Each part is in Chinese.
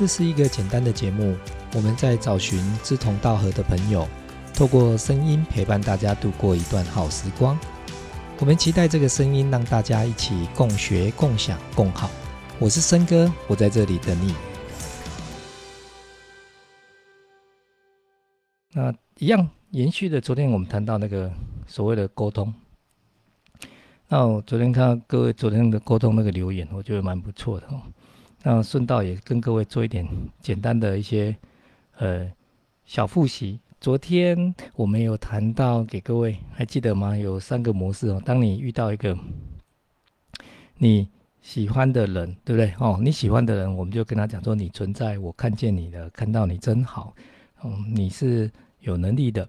这是一个简单的节目，我们在找寻志同道合的朋友，透过声音陪伴大家度过一段好时光。我们期待这个声音让大家一起共学、共享、共好。我是森哥，我在这里等你。那一样延续的，昨天我们谈到那个所谓的沟通。那我昨天看到各位昨天的沟通那个留言，我觉得蛮不错的哦。那顺道也跟各位做一点简单的一些呃小复习。昨天我们有谈到给各位还记得吗？有三个模式哦。当你遇到一个你喜欢的人，对不对？哦，你喜欢的人，我们就跟他讲说你存在，我看见你的，看到你真好，嗯，你是有能力的，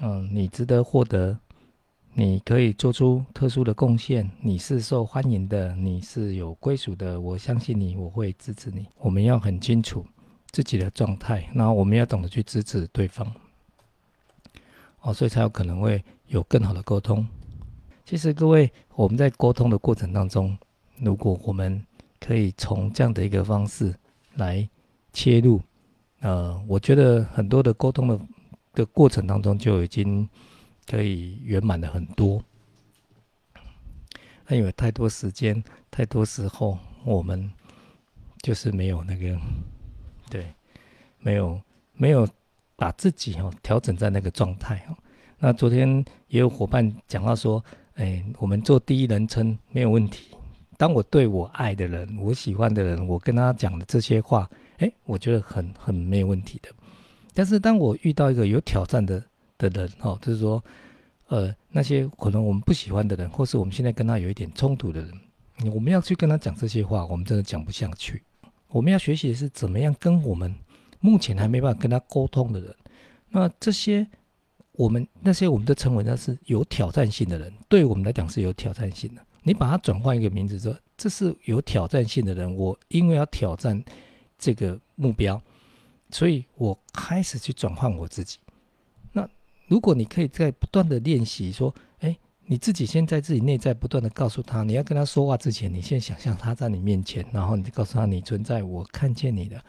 嗯，你值得获得。你可以做出特殊的贡献，你是受欢迎的，你是有归属的。我相信你，我会支持你。我们要很清楚自己的状态，然后我们要懂得去支持对方。哦，所以才有可能会有更好的沟通。其实各位，我们在沟通的过程当中，如果我们可以从这样的一个方式来切入，呃，我觉得很多的沟通的的过程当中就已经。可以圆满的很多，那因为太多时间、太多时候，我们就是没有那个，对，没有没有把自己哦调整在那个状态哦。那昨天也有伙伴讲到说，哎，我们做第一人称没有问题。当我对我爱的人、我喜欢的人，我跟他讲的这些话，哎，我觉得很很没有问题的。但是当我遇到一个有挑战的，的人哦，就是说，呃，那些可能我们不喜欢的人，或是我们现在跟他有一点冲突的人，我们要去跟他讲这些话，我们真的讲不下去。我们要学习的是怎么样跟我们目前还没办法跟他沟通的人，那这些我们那些我们都称为那是有挑战性的人，对我们来讲是有挑战性的。你把它转换一个名字说，这是有挑战性的人，我因为要挑战这个目标，所以我开始去转换我自己。如果你可以在不断的练习，说，哎，你自己先在自己内在不断的告诉他，你要跟他说话之前，你先想象他在你面前，然后你告诉他你存在，我看见你的，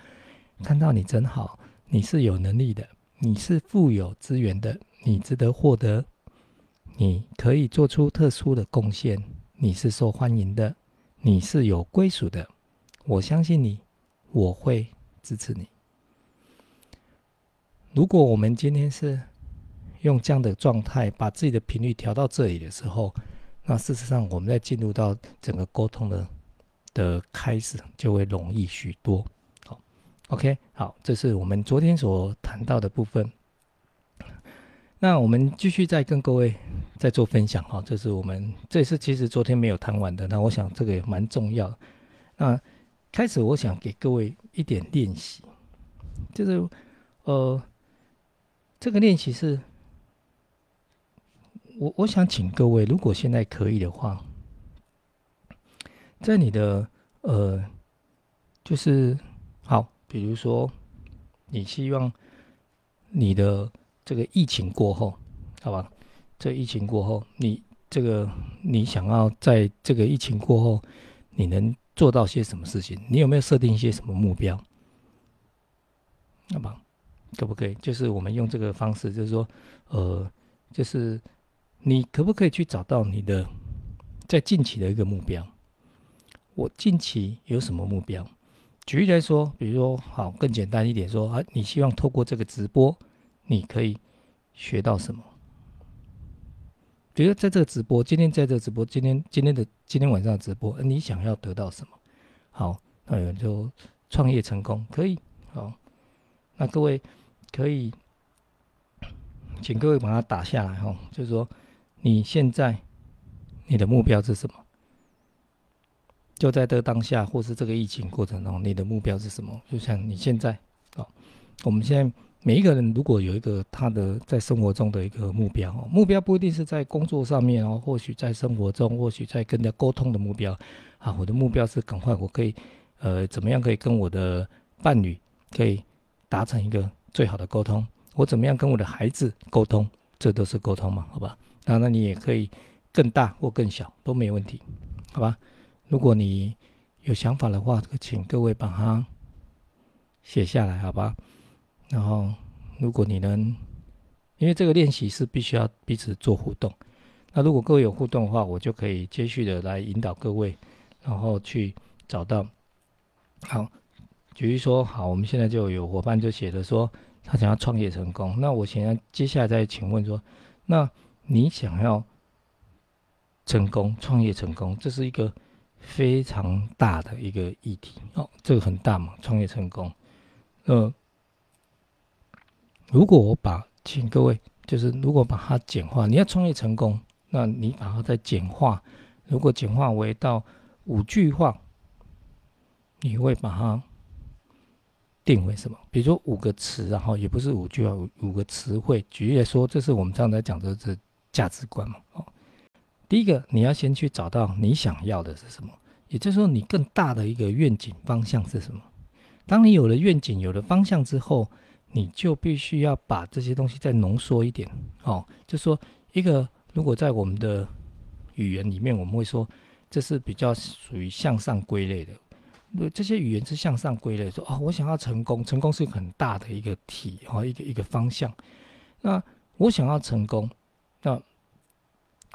看到你真好，你是有能力的，你是富有资源的，你值得获得，你可以做出特殊的贡献，你是受欢迎的，你是有归属的，我相信你，我会支持你。如果我们今天是。用这样的状态把自己的频率调到这里的时候，那事实上我们在进入到整个沟通的的开始就会容易许多。好，OK，好，这是我们昨天所谈到的部分。那我们继续再跟各位再做分享哈，这是我们这是其实昨天没有谈完的，那我想这个也蛮重要。那开始我想给各位一点练习，就是呃，这个练习是。我我想请各位，如果现在可以的话，在你的呃，就是好，比如说你希望你的这个疫情过后，好吧？这疫情过后，你这个你想要在这个疫情过后，你能做到些什么事情？你有没有设定一些什么目标？好吧？可不可以？就是我们用这个方式，就是说，呃，就是。你可不可以去找到你的在近期的一个目标？我近期有什么目标？举例来说，比如说，好，更简单一点说啊，你希望透过这个直播，你可以学到什么？比如在这个直播，今天在这个直播，今天今天的今天晚上的直播，你想要得到什么？好，那就创业成功可以。好，那各位可以，请各位把它打下来哈，就是说。你现在你的目标是什么？就在这当下，或是这个疫情过程中，你的目标是什么？就像你现在啊，我们现在每一个人如果有一个他的在生活中的一个目标，目标不一定是在工作上面哦，或许在生活中，或许在跟人家沟通的目标啊，我的目标是赶快我可以呃怎么样可以跟我的伴侣可以达成一个最好的沟通？我怎么样跟我的孩子沟通？这都是沟通嘛？好吧？那那你也可以更大或更小都没问题，好吧？如果你有想法的话，请各位把它写下来，好吧？然后，如果你能，因为这个练习是必须要彼此做互动。那如果各位有互动的话，我就可以接续的来引导各位，然后去找到。好，举例说，好，我们现在就有伙伴就写的说，他想要创业成功。那我现在接下来再请问说，那你想要成功创业成功，这是一个非常大的一个议题哦，这个很大嘛，创业成功。呃，如果我把，请各位就是如果把它简化，你要创业成功。那你把它再简化，如果简化为到五句话，你会把它定为什么？比如说五个词，然后也不是五句话，五五个词汇。举例来说，这是我们刚才讲的这价值观嘛。哦，第一个你要先去找到你想要的是什么，也就是说你更大的一个愿景方向是什么。当你有了愿景、有了方向之后，你就必须要把这些东西再浓缩一点。哦，就说一个。如果在我们的语言里面，我们会说这是比较属于向上归类的。那这些语言是向上归类，说哦，我想要成功，成功是很大的一个体，哦，一个一个方向。那我想要成功，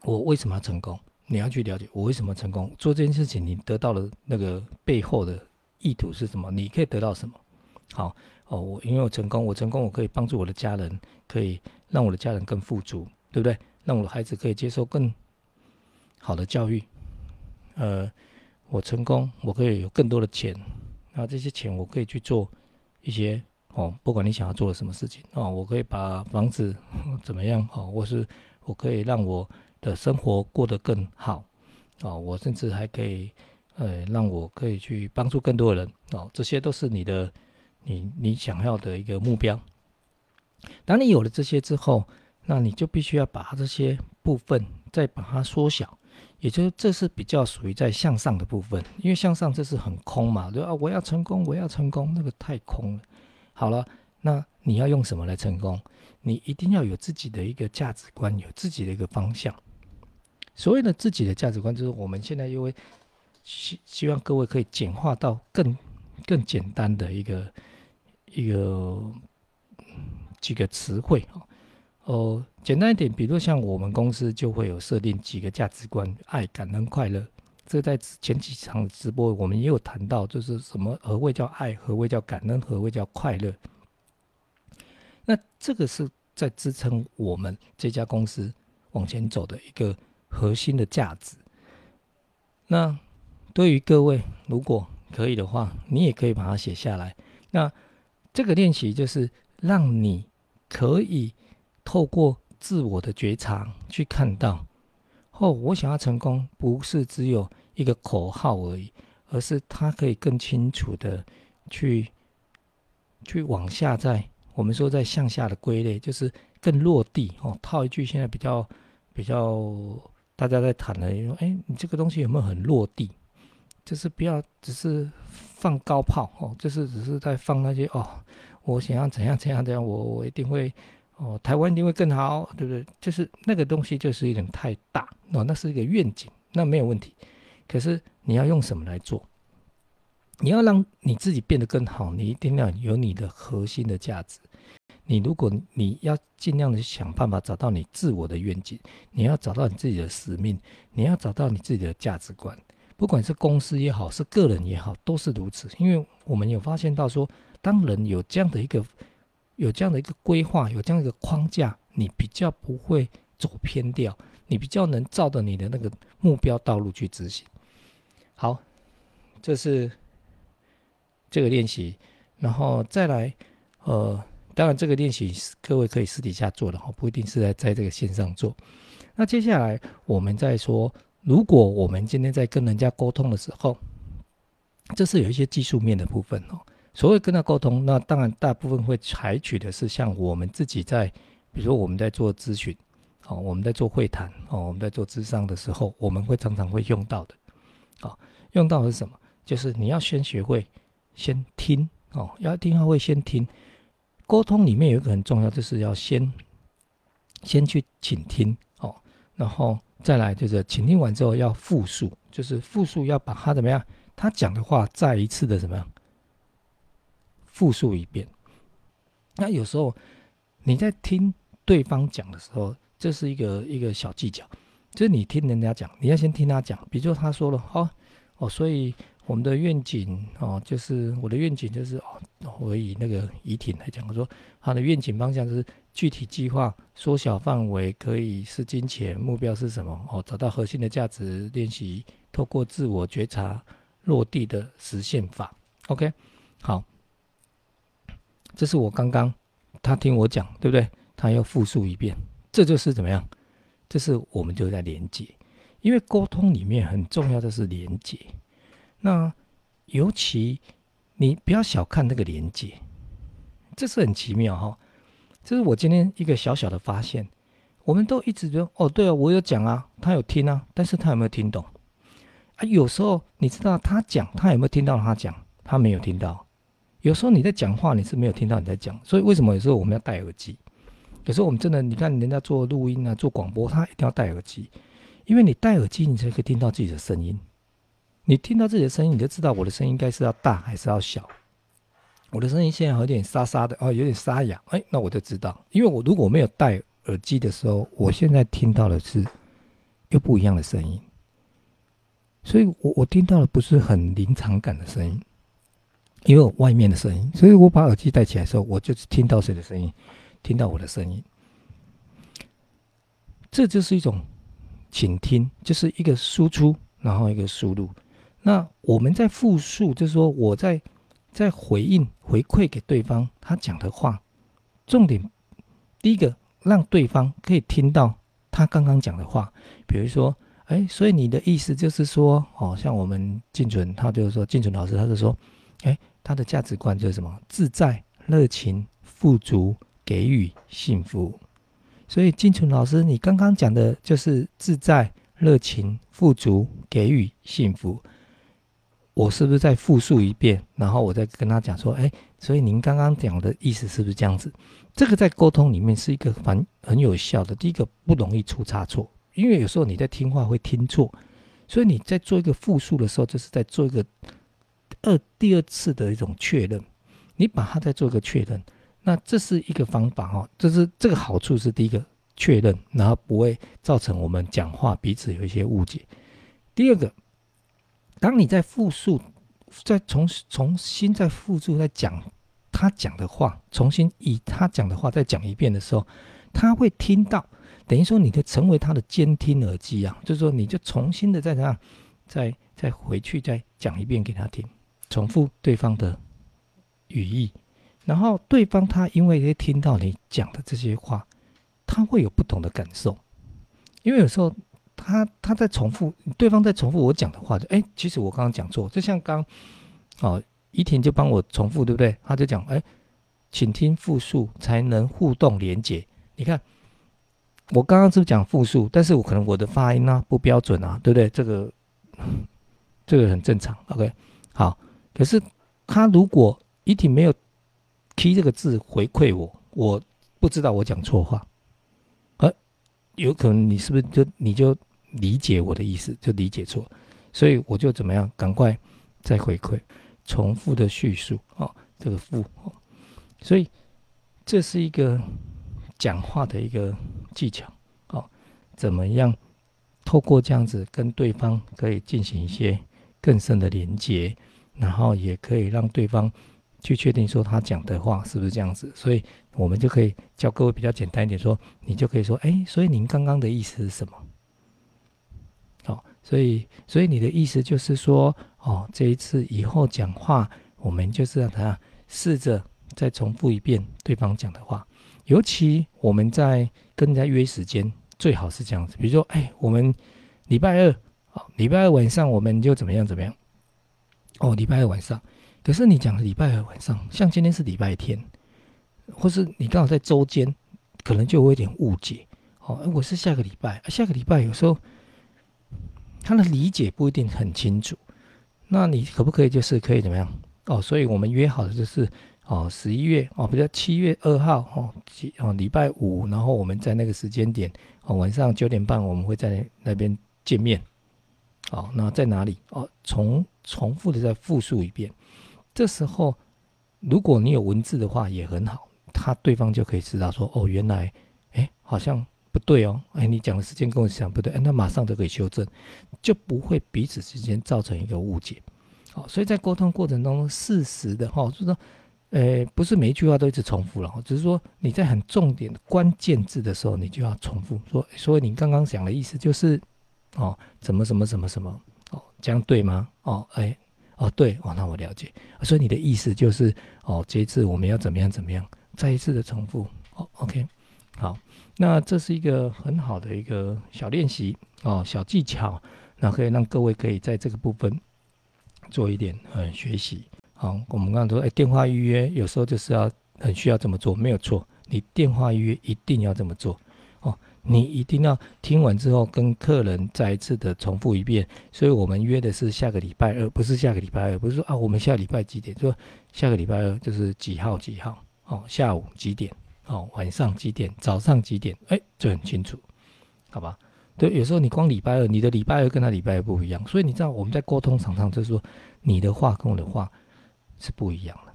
我为什么要成功？你要去了解我为什么成功，做这件事情，你得到了那个背后的意图是什么？你可以得到什么？好哦，我因为我成功，我成功，我可以帮助我的家人，可以让我的家人更富足，对不对？让我的孩子可以接受更好的教育，呃，我成功，我可以有更多的钱，那这些钱我可以去做一些哦，不管你想要做的什么事情哦，我可以把房子 怎么样哦，或是我可以让我的生活过得更好哦，我甚至还可以呃，让我可以去帮助更多人哦，这些都是你的你你想要的一个目标。当你有了这些之后，那你就必须要把这些部分再把它缩小，也就是这是比较属于在向上的部分，因为向上这是很空嘛，对啊，我要成功，我要成功，那个太空了。好了，那你要用什么来成功？你一定要有自己的一个价值观，有自己的一个方向。所谓的自己的价值观，就是我们现在因为希希望各位可以简化到更更简单的一个一个几个词汇哦。哦，简单一点，比如像我们公司就会有设定几个价值观：爱、感恩、快乐。这在前几场直播我们也有谈到，就是什么何谓叫爱，何谓叫感恩，何谓叫快乐。那这个是在支撑我们这家公司往前走的一个核心的价值。那对于各位，如果可以的话，你也可以把它写下来。那这个练习就是让你可以。透过自我的觉察去看到，哦，我想要成功，不是只有一个口号而已，而是它可以更清楚的去去往下，在我们说在向下的归类，就是更落地哦。套一句现在比较比较大家在谈的，说，哎，你这个东西有没有很落地？就是不要只是放高炮哦，就是只是在放那些哦，我想要怎样怎样怎样，我我一定会。哦，台湾一定会更好，对不对？就是那个东西就是有点太大哦，那是一个愿景，那没有问题。可是你要用什么来做？你要让你自己变得更好，你一定要有你的核心的价值。你如果你要尽量的想办法找到你自我的愿景，你要找到你自己的使命，你要找到你自己的价值观。不管是公司也好，是个人也好，都是如此。因为我们有发现到说，当人有这样的一个。有这样的一个规划，有这样一个框架，你比较不会走偏掉，你比较能照着你的那个目标道路去执行。好，这是这个练习，然后再来，呃，当然这个练习各位可以私底下做的哈，不一定是在在这个线上做。那接下来我们再说，如果我们今天在跟人家沟通的时候，这是有一些技术面的部分哦。所谓跟他沟通，那当然大部分会采取的是像我们自己在，比如说我们在做咨询，哦，我们在做会谈，哦，我们在做咨商的时候，我们会常常会用到的，哦，用到的是什么？就是你要先学会先听，哦，要听话会先听。沟通里面有一个很重要，就是要先先去倾听，哦，然后再来就是倾听完之后要复述，就是复述要把他怎么样，他讲的话再一次的怎么样？复述一遍。那有时候你在听对方讲的时候，这是一个一个小技巧，就是你听人家讲，你要先听他讲。比如说他说了，哦哦，所以我们的愿景哦，就是我的愿景就是哦，我以那个怡婷来讲，我说他的愿景方向就是具体计划，缩小范围，可以是金钱，目标是什么？哦，找到核心的价值，练习透过自我觉察落地的实现法。OK，好。这是我刚刚他听我讲，对不对？他要复述一遍，这就是怎么样？这是我们就在连接，因为沟通里面很重要的是连接。那尤其你不要小看那个连接，这是很奇妙哈。这是我今天一个小小的发现。我们都一直觉得哦，对啊，我有讲啊，他有听啊，但是他有没有听懂？啊，有时候你知道他讲，他有没有听到？他讲，他没有听到。有时候你在讲话，你是没有听到你在讲，所以为什么有时候我们要戴耳机？有时候我们真的，你看人家做录音啊，做广播，他一定要戴耳机，因为你戴耳机，你才可以听到自己的声音。你听到自己的声音，你就知道我的声音应该是要大还是要小。我的声音现在有点沙沙的，哦，有点沙哑，哎，那我就知道，因为我如果没有戴耳机的时候，我现在听到的是又不一样的声音，所以我我听到的不是很临场感的声音。因为外面的声音，所以我把耳机戴起来的时候，我就听到谁的声音，听到我的声音。这就是一种倾听，就是一个输出，然后一个输入。那我们在复述，就是说我在在回应回馈给对方他讲的话，重点第一个让对方可以听到他刚刚讲的话。比如说，哎，所以你的意思就是说，哦，像我们静存，他就是说，静存老师他就说，哎。他的价值观就是什么？自在、热情、富足、给予幸福。所以金纯老师，你刚刚讲的就是自在、热情、富足、给予幸福。我是不是再复述一遍？然后我再跟他讲说：，哎，所以您刚刚讲的意思是不是这样子？这个在沟通里面是一个很很有效的。第一个不容易出差错，因为有时候你在听话会听错，所以你在做一个复述的时候，就是在做一个。二第二次的一种确认，你把它再做一个确认，那这是一个方法哈，这是这个好处是第一个确认，然后不会造成我们讲话彼此有一些误解。第二个，当你在复述，再重重新再复述再讲他讲的话，重新以他讲的话再讲一遍的时候，他会听到，等于说你就成为他的监听耳机啊，就是说你就重新的再这样，再再回去再讲一遍给他听。重复对方的语义，然后对方他因为听到你讲的这些话，他会有不同的感受。因为有时候他他在重复，对方在重复我讲的话，就哎，其实我刚刚讲错。就像刚哦，依婷就帮我重复，对不对？他就讲哎，请听复述才能互动连结。你看我刚刚是不是讲复述？但是我可能我的发音啊不标准啊，对不对？这个这个很正常。OK，好。可是他如果一婷没有提这个字回馈我，我不知道我讲错话，呃，有可能你是不是就你就理解我的意思就理解错，所以我就怎么样，赶快再回馈，重复的叙述啊，这个复，哦所以这是一个讲话的一个技巧啊，怎么样透过这样子跟对方可以进行一些更深的连接。然后也可以让对方去确定说他讲的话是不是这样子，所以我们就可以教各位比较简单一点，说你就可以说，哎，所以您刚刚的意思是什么？所以所以你的意思就是说，哦，这一次以后讲话，我们就是让他试着再重复一遍对方讲的话，尤其我们在跟人家约时间，最好是这样子，比如说，哎，我们礼拜二，好，礼拜二晚上我们就怎么样怎么样。哦，礼拜二晚上，可是你讲礼拜二晚上，像今天是礼拜天，或是你刚好在周间，可能就会有点误解。哦，我是下个礼拜，下个礼拜有时候他的理解不一定很清楚。那你可不可以就是可以怎么样？哦，所以我们约好的就是哦，十一月哦，比如七月二号哦，几哦礼拜五，然后我们在那个时间点哦，晚上九点半我们会在那边见面。哦，那在哪里？哦，重重复的再复述一遍。这时候如果你有文字的话也很好，他对方就可以知道说，哦，原来，哎，好像不对哦，哎，你讲的时间跟我想不对，哎，那马上就可以修正，就不会彼此之间造成一个误解。好，所以在沟通过程当中，适时的哈，就是说，呃，不是每一句话都一直重复了，只是说你在很重点的关键字的时候，你就要重复说，所以你刚刚讲的意思就是，哦，怎么什么什么什么，哦，这样对吗？哦，哎。哦，对哦，那我了解。所以你的意思就是，哦，这一次我们要怎么样怎么样，再一次的重复。哦，OK，好，那这是一个很好的一个小练习哦，小技巧，那可以让各位可以在这个部分做一点嗯学习。好，我们刚刚说，哎，电话预约有时候就是要很需要这么做，没有错，你电话预约一定要这么做哦。你一定要听完之后跟客人再一次的重复一遍，所以我们约的是下个礼拜二，不是下个礼拜二，不是说啊，我们下礼拜几点？说下个礼拜二就是几号几号哦，下午几点哦，晚上几点，早上几点？哎，这很清楚，好吧？对，有时候你光礼拜二，你的礼拜二跟他礼拜二不一样，所以你知道我们在沟通场上就是说，你的话跟我的话是不一样的，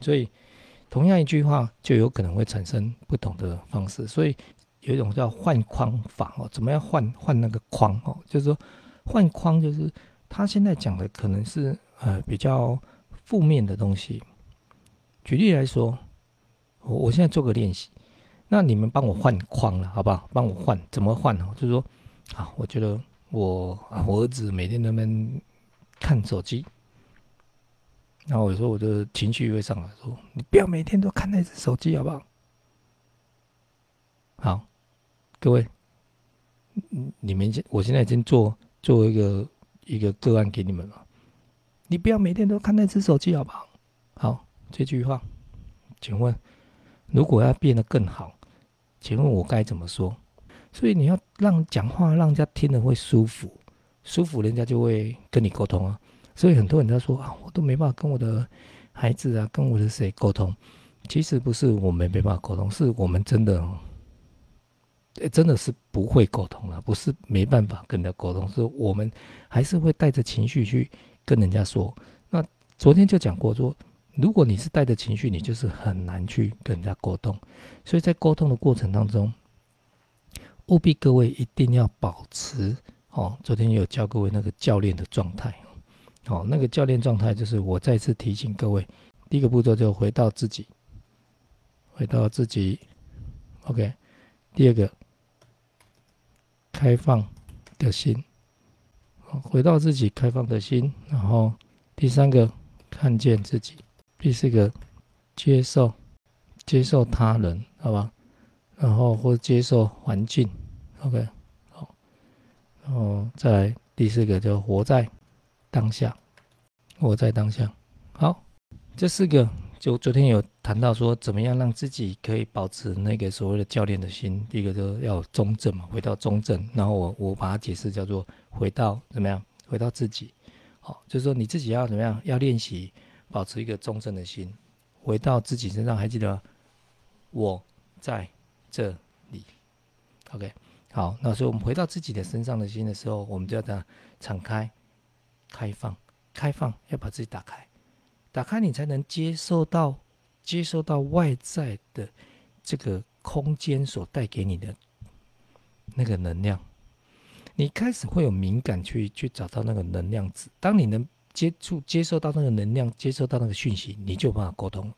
所以。同样一句话就有可能会产生不同的方式，所以有一种叫换框法哦。怎么样换换那个框哦？就是说换框，就是他现在讲的可能是呃比较负面的东西。举例来说，我我现在做个练习，那你们帮我换框了，好不好？帮我换怎么换呢？就是说啊，我觉得我，我儿子每天都能看手机。然后我说我的情绪会上来，说你不要每天都看那只手机，好不好？好，各位，你们现我现在已经做做一个一个个案给你们了，你不要每天都看那只手机，好不好？好，这句话，请问，如果要变得更好，请问我该怎么说？所以你要让讲话让人家听得会舒服，舒服人家就会跟你沟通啊。所以很多人他说啊，我都没办法跟我的孩子啊，跟我的谁沟通。其实不是我们没办法沟通，是我们真的，真的是不会沟通了。不是没办法跟人家沟通，是我们还是会带着情绪去跟人家说。那昨天就讲过说，如果你是带着情绪，你就是很难去跟人家沟通。所以在沟通的过程当中，务必各位一定要保持哦。昨天有教各位那个教练的状态。好，那个教练状态就是我再次提醒各位，第一个步骤就回到自己，回到自己，OK。第二个，开放的心，回到自己开放的心。然后第三个，看见自己。第四个，接受，接受他人，好吧？然后或接受环境，OK。好，然后再来第四个，就活在。当下，活在当下。好，这四个就昨天有谈到说，怎么样让自己可以保持那个所谓的教练的心。第一个就是要中正嘛，回到中正。然后我我把它解释叫做回到怎么样，回到自己。好，就是说你自己要怎么样，要练习保持一个中正的心，回到自己身上。还记得我在这里。OK，好，那所以我们回到自己的身上的心的时候，我们就要这样敞开。开放，开放，要把自己打开，打开你才能接受到，接受到外在的这个空间所带给你的那个能量。你开始会有敏感，去去找到那个能量值。当你能接触、接受到那个能量，接受到那个讯息，你就有办法沟通。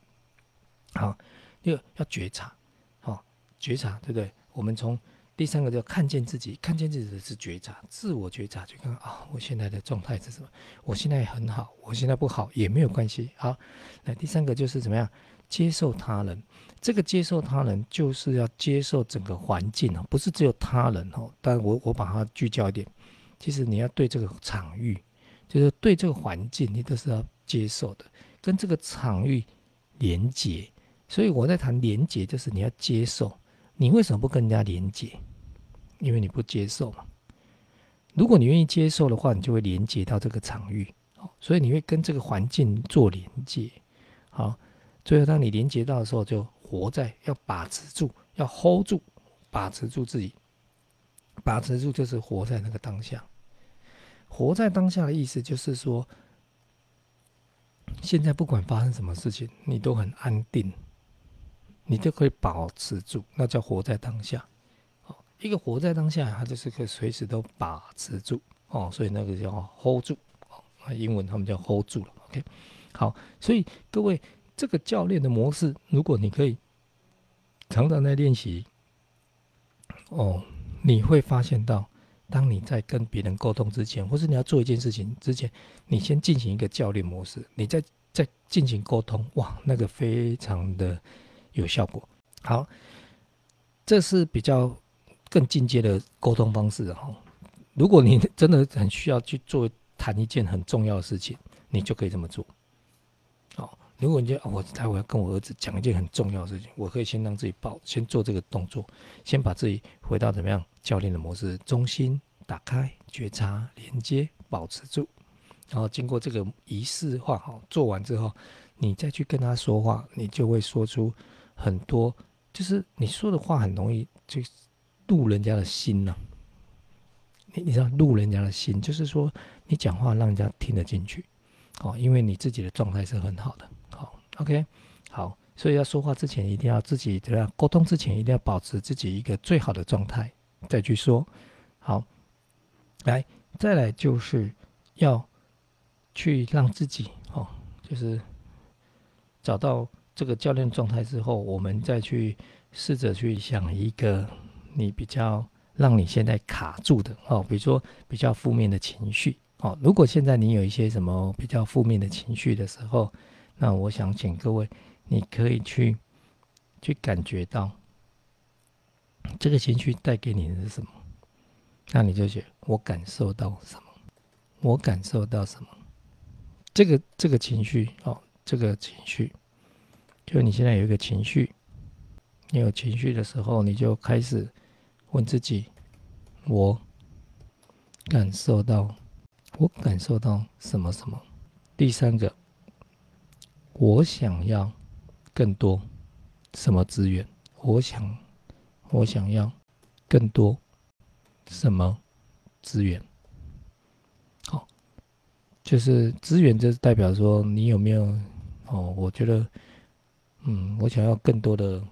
好，要要觉察，好，觉察，对不对？我们从。第三个叫看见自己，看见自己的是觉察，自我觉察，就看啊，我现在的状态是什么？我现在很好，我现在不好也没有关系。好，那第三个就是怎么样接受他人？这个接受他人就是要接受整个环境哦，不是只有他人哦。但我我把它聚焦一点，其实你要对这个场域，就是对这个环境，你都是要接受的，跟这个场域连接。所以我在谈连接，就是你要接受。你为什么不跟人家连接？因为你不接受嘛。如果你愿意接受的话，你就会连接到这个场域，所以你会跟这个环境做连接。好，最后当你连接到的时候，就活在要把持住，要 hold 住，把持住自己，把持住就是活在那个当下。活在当下的意思就是说，现在不管发生什么事情，你都很安定，你就可以保持住，那叫活在当下。哦，一个活在当下，他就是可以随时都把持住哦，所以那个叫 hold 住哦，英文他们叫 hold 住了。OK，好，所以各位这个教练的模式，如果你可以常常在练习，哦，你会发现到。当你在跟别人沟通之前，或是你要做一件事情之前，你先进行一个教练模式，你再再进行沟通，哇，那个非常的有效果。好，这是比较更进阶的沟通方式哈。如果你真的很需要去做谈一件很重要的事情，你就可以这么做。如果你觉得我待会要跟我儿子讲一件很重要的事情，我可以先让自己抱，先做这个动作，先把自己回到怎么样？教练的模式，中心打开，觉察连接，保持住，然后经过这个仪式化，好做完之后，你再去跟他说话，你就会说出很多，就是你说的话很容易就入人家的心呐。你你知道入人家的心，就是说你讲话让人家听得进去，哦，因为你自己的状态是很好的，，OK，好，所以要说话之前一定要自己怎样沟通之前一定要保持自己一个最好的状态。再去说，好，来，再来就是要去让自己哦，就是找到这个教练状态之后，我们再去试着去想一个你比较让你现在卡住的哦，比如说比较负面的情绪哦。如果现在你有一些什么比较负面的情绪的时候，那我想请各位，你可以去去感觉到。这个情绪带给你的是什么？那你就觉我感受到什么？我感受到什么？这个这个情绪哦，这个情绪，就你现在有一个情绪，你有情绪的时候，你就开始问自己：我感受到，我感受到什么什么？第三个，我想要更多什么资源？我想。我想要更多什么资源？好，就是资源，就是代表说你有没有哦？我觉得，嗯，我想要更多的，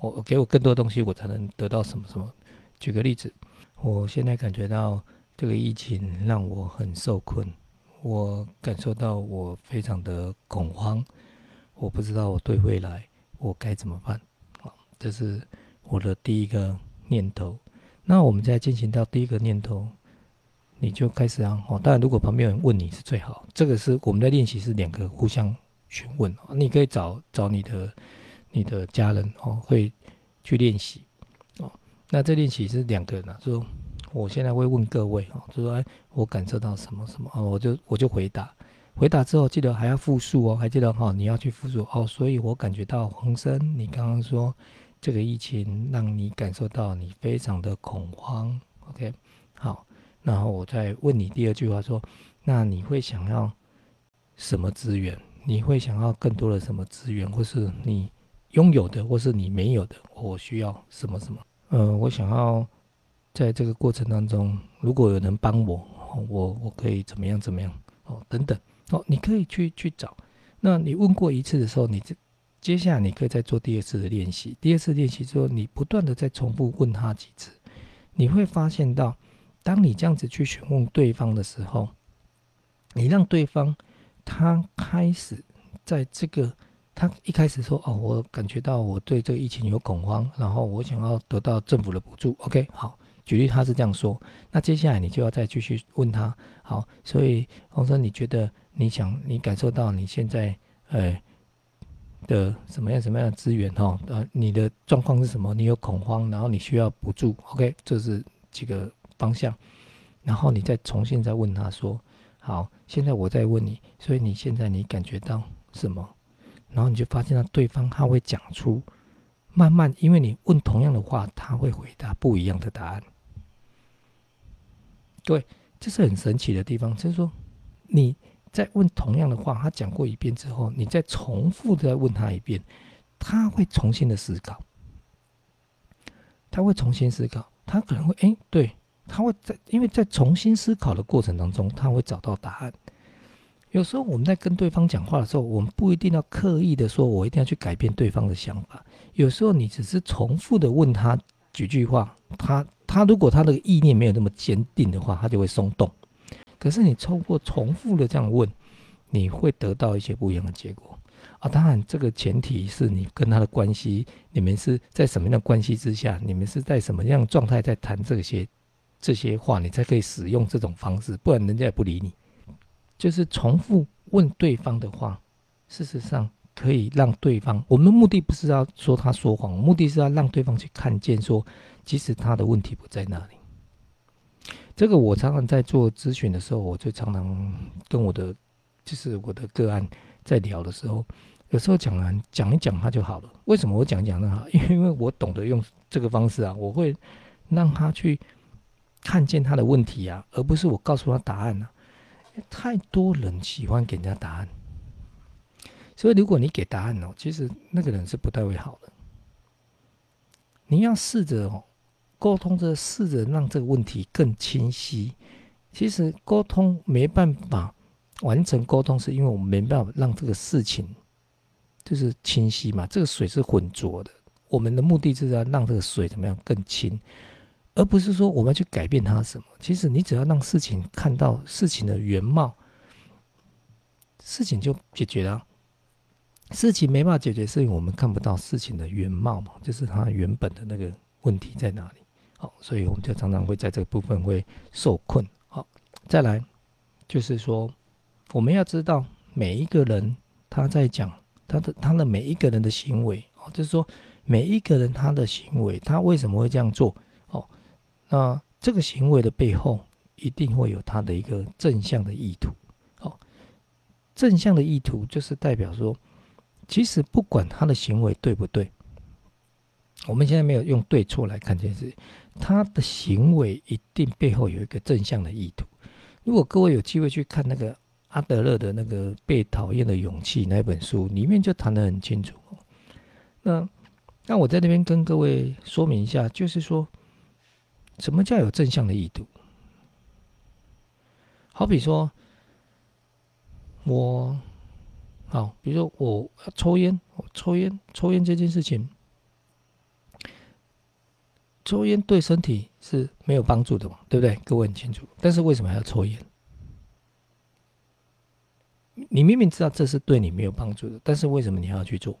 我给我更多东西，我才能得到什么什么。举个例子，我现在感觉到这个疫情让我很受困，我感受到我非常的恐慌，我不知道我对未来我该怎么办。好，这是。我的第一个念头，那我们再进行到第一个念头，你就开始啊。哦，当然，如果旁边有人问你是最好。这个是我们在练习是两个互相询问你可以找找你的你的家人哦，会去练习哦。那这练习是两个人啊，说我现在会问各位哦，就说哎，我感受到什么什么哦，我就我就回答，回答之后记得还要复述哦，还记得哈，你要去复述哦。所以我感觉到黄生，你刚刚说。这个疫情让你感受到你非常的恐慌，OK？好，然后我再问你第二句话说，那你会想要什么资源？你会想要更多的什么资源，或是你拥有的，或是你没有的？我需要什么什么？嗯，我想要在这个过程当中，如果有人帮我，我我可以怎么样怎么样？哦，等等，哦，你可以去去找。那你问过一次的时候，你这。接下来你可以再做第二次的练习。第二次练习之后，你不断的再重复问他几次，你会发现到，当你这样子去询问对方的时候，你让对方他开始在这个他一开始说哦，我感觉到我对这个疫情有恐慌，然后我想要得到政府的补助。OK，好，举例他是这样说，那接下来你就要再继续问他。好，所以洪生，你觉得你想你感受到你现在呃。的什么样什么样的资源哈？呃，你的状况是什么？你有恐慌，然后你需要补助。OK，这是几个方向。然后你再重新再问他说：“好，现在我再问你，所以你现在你感觉到什么？”然后你就发现了对方他会讲出，慢慢因为你问同样的话，他会回答不一样的答案。对，这是很神奇的地方，就是说你。再问同样的话，他讲过一遍之后，你再重复的问他一遍，他会重新的思考，他会重新思考，他可能会哎，对他会在，因为在重新思考的过程当中，他会找到答案。有时候我们在跟对方讲话的时候，我们不一定要刻意的说，我一定要去改变对方的想法。有时候你只是重复的问他几句话，他他如果他的意念没有那么坚定的话，他就会松动。可是你通过重复的这样问，你会得到一些不一样的结果啊。当然，这个前提是你跟他的关系，你们是在什么样的关系之下，你们是在什么样的状态在谈这些这些话，你才可以使用这种方式，不然人家也不理你。就是重复问对方的话，事实上可以让对方。我们的目的不是要说他说谎，目的是要让对方去看见，说其实他的问题不在那里。这个我常常在做咨询的时候，我就常常跟我的就是我的个案在聊的时候，有时候讲完讲一讲他就好了。为什么我讲一讲那好？因为我懂得用这个方式啊，我会让他去看见他的问题啊，而不是我告诉他答案呢。太多人喜欢给人家答案，所以如果你给答案哦，其实那个人是不太会好的。你要试着哦，沟通着，试着让这个问题更清晰。其实沟通没办法完成沟通，是因为我们没办法让这个事情就是清晰嘛。这个水是浑浊的，我们的目的就是要让这个水怎么样更清。而不是说我们要去改变它什么，其实你只要让事情看到事情的原貌，事情就解决了。事情没办法解决，是因为我们看不到事情的原貌嘛，就是它原本的那个问题在哪里。好，所以我们就常常会在这个部分会受困。好，再来就是说，我们要知道每一个人他在讲他的他的每一个人的行为哦，就是说每一个人他的行为，他为什么会这样做？那这个行为的背后，一定会有他的一个正向的意图。哦，正向的意图就是代表说，其实不管他的行为对不对，我们现在没有用对错来看这件事，他的行为一定背后有一个正向的意图。如果各位有机会去看那个阿德勒的那个《被讨厌的勇气》那本书，里面就谈得很清楚。那那我在那边跟各位说明一下，就是说。什么叫有正向的意图？好比说，我好，比如说我抽烟，我抽烟，抽烟这件事情，抽烟对身体是没有帮助的嘛，对不对？各位很清楚。但是为什么还要抽烟？你明明知道这是对你没有帮助的，但是为什么你要去做？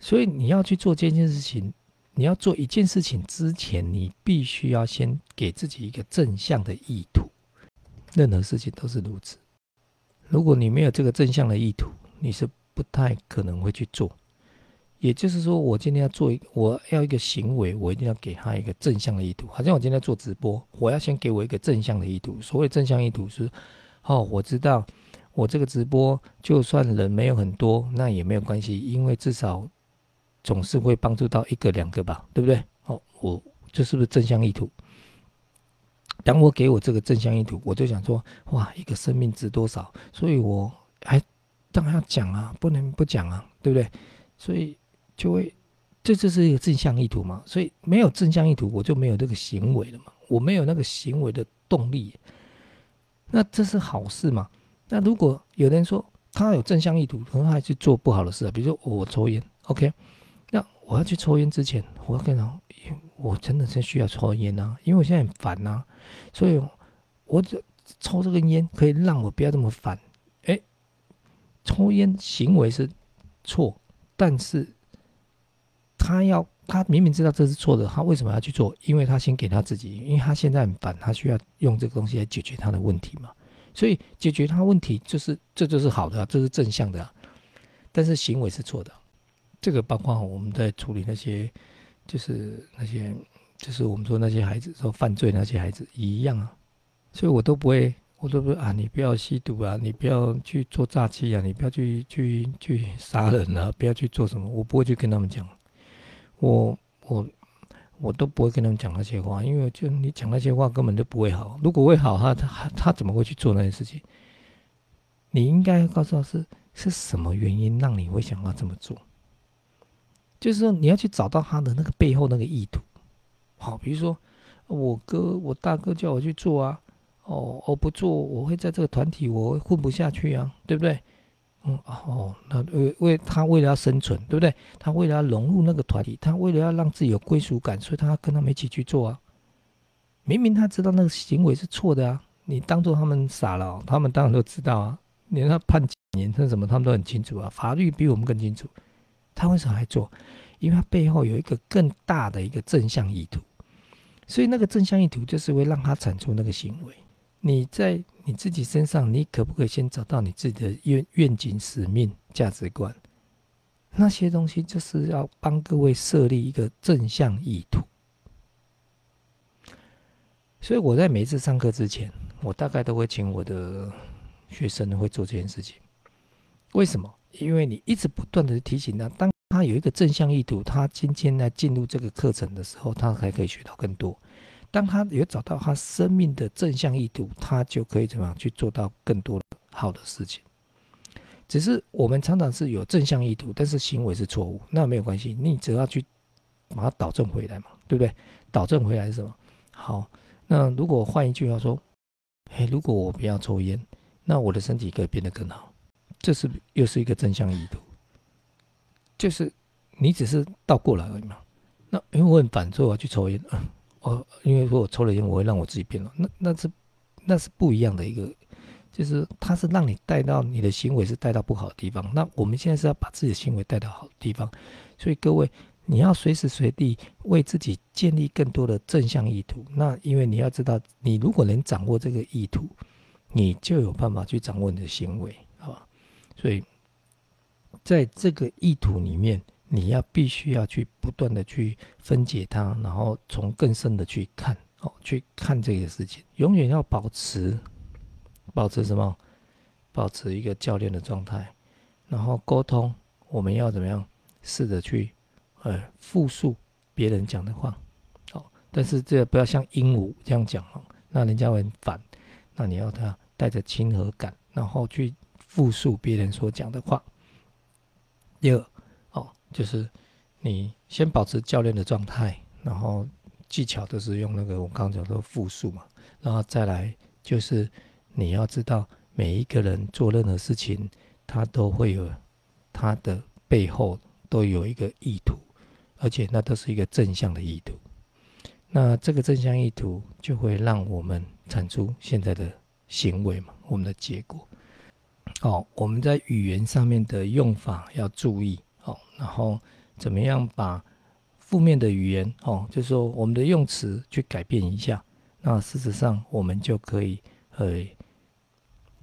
所以你要去做这件事情。你要做一件事情之前，你必须要先给自己一个正向的意图。任何事情都是如此。如果你没有这个正向的意图，你是不太可能会去做。也就是说，我今天要做一，我要一个行为，我一定要给他一个正向的意图。好像我今天做直播，我要先给我一个正向的意图。所谓正向意图是，哦，我知道我这个直播就算人没有很多，那也没有关系，因为至少。总是会帮助到一个两个吧，对不对？哦，我这是不是正向意图？当我给我这个正向意图，我就想说，哇，一个生命值多少？所以我还当然要讲啊，不能不讲啊，对不对？所以就会，这就是一个正向意图嘛。所以没有正向意图，我就没有这个行为了嘛，我没有那个行为的动力。那这是好事嘛？那如果有人说他有正向意图，可能还去做不好的事啊，比如说我抽烟，OK。我要去抽烟之前，我要跟他，我真的是需要抽烟呐，因为我现在很烦呐，所以，我只抽这根烟可以让我不要这么烦。哎，抽烟行为是错，但是他要他明明知道这是错的，他为什么要去做？因为他先给他自己，因为他现在很烦，他需要用这个东西来解决他的问题嘛。所以解决他问题就是这就是好的，这是正向的，但是行为是错的。这个包括我们在处理那些，就是那些，就是我们说那些孩子说犯罪那些孩子一样啊，所以我都不会，我都不啊，你不要吸毒啊，你不要去做诈欺啊，你不要去去去杀人啊，不要去做什么，我不会去跟他们讲，我我我都不会跟他们讲那些话，因为就你讲那些话根本就不会好，如果会好，他他他怎么会去做那些事情？你应该告诉他是是什么原因让你会想要这么做。就是说，你要去找到他的那个背后那个意图，好，比如说我哥、我大哥叫我去做啊，哦，我不做，我会在这个团体我混不下去啊，对不对？嗯哦，那为为他为了要生存，对不对？他为了要融入那个团体，他为了要让自己有归属感，所以他要跟他们一起去做啊。明明他知道那个行为是错的啊，你当做他们傻了，他们当然都知道啊。连他判几年他什么，他们都很清楚啊。法律比我们更清楚，他为什么还做？因为他背后有一个更大的一个正向意图，所以那个正向意图就是会让他产出那个行为。你在你自己身上，你可不可以先找到你自己的愿愿景、使命、价值观？那些东西就是要帮各位设立一个正向意图。所以我在每一次上课之前，我大概都会请我的学生会做这件事情。为什么？因为你一直不断的提醒他，当他有一个正向意图，他今天呢进入这个课程的时候，他还可以学到更多。当他有找到他生命的正向意图，他就可以怎么样去做到更多好的事情。只是我们常常是有正向意图，但是行为是错误，那没有关系，你只要去把它导正回来嘛，对不对？导正回来是什么？好，那如果换一句话说，哎，如果我不要抽烟，那我的身体可以变得更好，这是又是一个正向意图，就是你只是倒过来而已嘛。那因为我很反，所以我要去抽烟。啊，我，因为说我抽了烟，我会让我自己变老，那那是那是不一样的一个，就是它是让你带到你的行为是带到不好的地方。那我们现在是要把自己的行为带到好的地方，所以各位你要随时随地为自己建立更多的正向意图。那因为你要知道，你如果能掌握这个意图，你就有办法去掌握你的行为？所以在这个意图里面。你要必须要去不断的去分解它，然后从更深的去看哦，去看这个事情，永远要保持保持什么？保持一个教练的状态，然后沟通，我们要怎么样？试着去呃复述别人讲的话，哦，但是这不要像鹦鹉这样讲哦，那人家会很烦。那你要他带着亲和感，然后去复述别人所讲的话。第二。哦就是你先保持教练的状态，然后技巧都是用那个我刚刚讲的复述嘛，然后再来就是你要知道每一个人做任何事情，他都会有他的背后都有一个意图，而且那都是一个正向的意图。那这个正向意图就会让我们产出现在的行为嘛，我们的结果。哦，我们在语言上面的用法要注意。哦，然后怎么样把负面的语言哦，就是说我们的用词去改变一下，那事实上我们就可以呃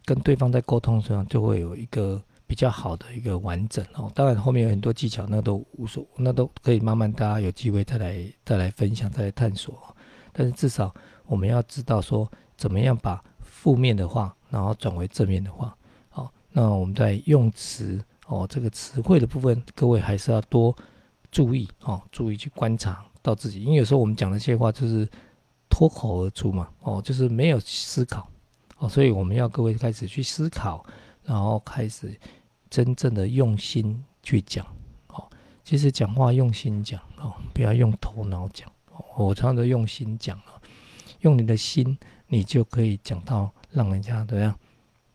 跟对方在沟通上就会有一个比较好的一个完整哦。当然后面有很多技巧，那都无所，那都可以慢慢大家有机会再来再来分享再来探索。但是至少我们要知道说怎么样把负面的话，然后转为正面的话。那我们在用词。哦，这个词汇的部分，各位还是要多注意哦，注意去观察到自己，因为有时候我们讲的这些话就是脱口而出嘛，哦，就是没有思考，哦，所以我们要各位开始去思考，然后开始真正的用心去讲，哦，其实讲话用心讲哦，不要用头脑讲哦，我常常用心讲啊，用你的心，你就可以讲到让人家怎样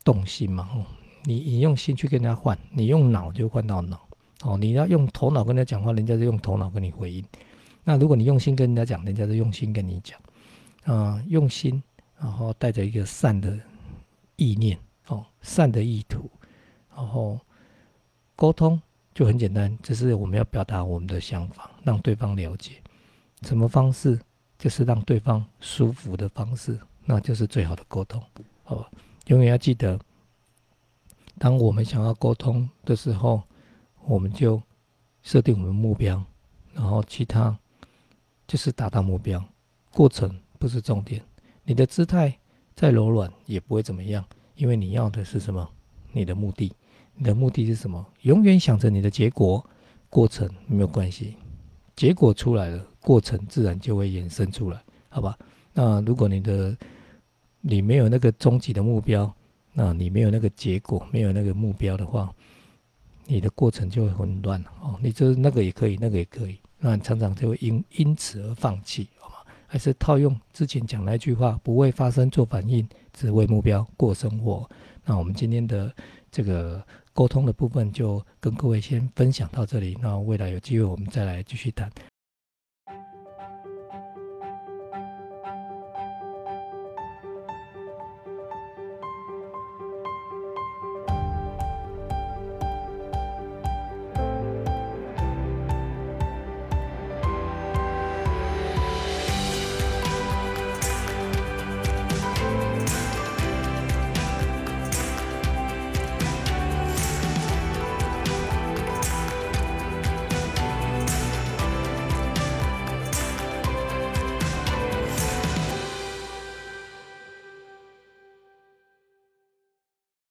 动心嘛，哦。你你用心去跟人家换，你用脑就换到脑哦。你要用头脑跟人家讲话，人家就用头脑跟你回应。那如果你用心跟人家讲，人家就用心跟你讲。啊，用心，然后带着一个善的意念哦，善的意图，然后沟通就很简单，只是我们要表达我们的想法，让对方了解。什么方式？就是让对方舒服的方式，那就是最好的沟通。哦，永远要记得。当我们想要沟通的时候，我们就设定我们目标，然后其他就是达到目标。过程不是重点，你的姿态再柔软也不会怎么样，因为你要的是什么？你的目的，你的目的是什么？永远想着你的结果，过程没有关系。结果出来了，过程自然就会衍生出来，好吧？那如果你的你没有那个终极的目标，那你没有那个结果，没有那个目标的话，你的过程就会混乱哦。你就是那个也可以，那个也可以，那常常就会因因此而放弃，好吗？还是套用之前讲那句话，不为发生做反应，只为目标过生活？那我们今天的这个沟通的部分就跟各位先分享到这里，那未来有机会我们再来继续谈。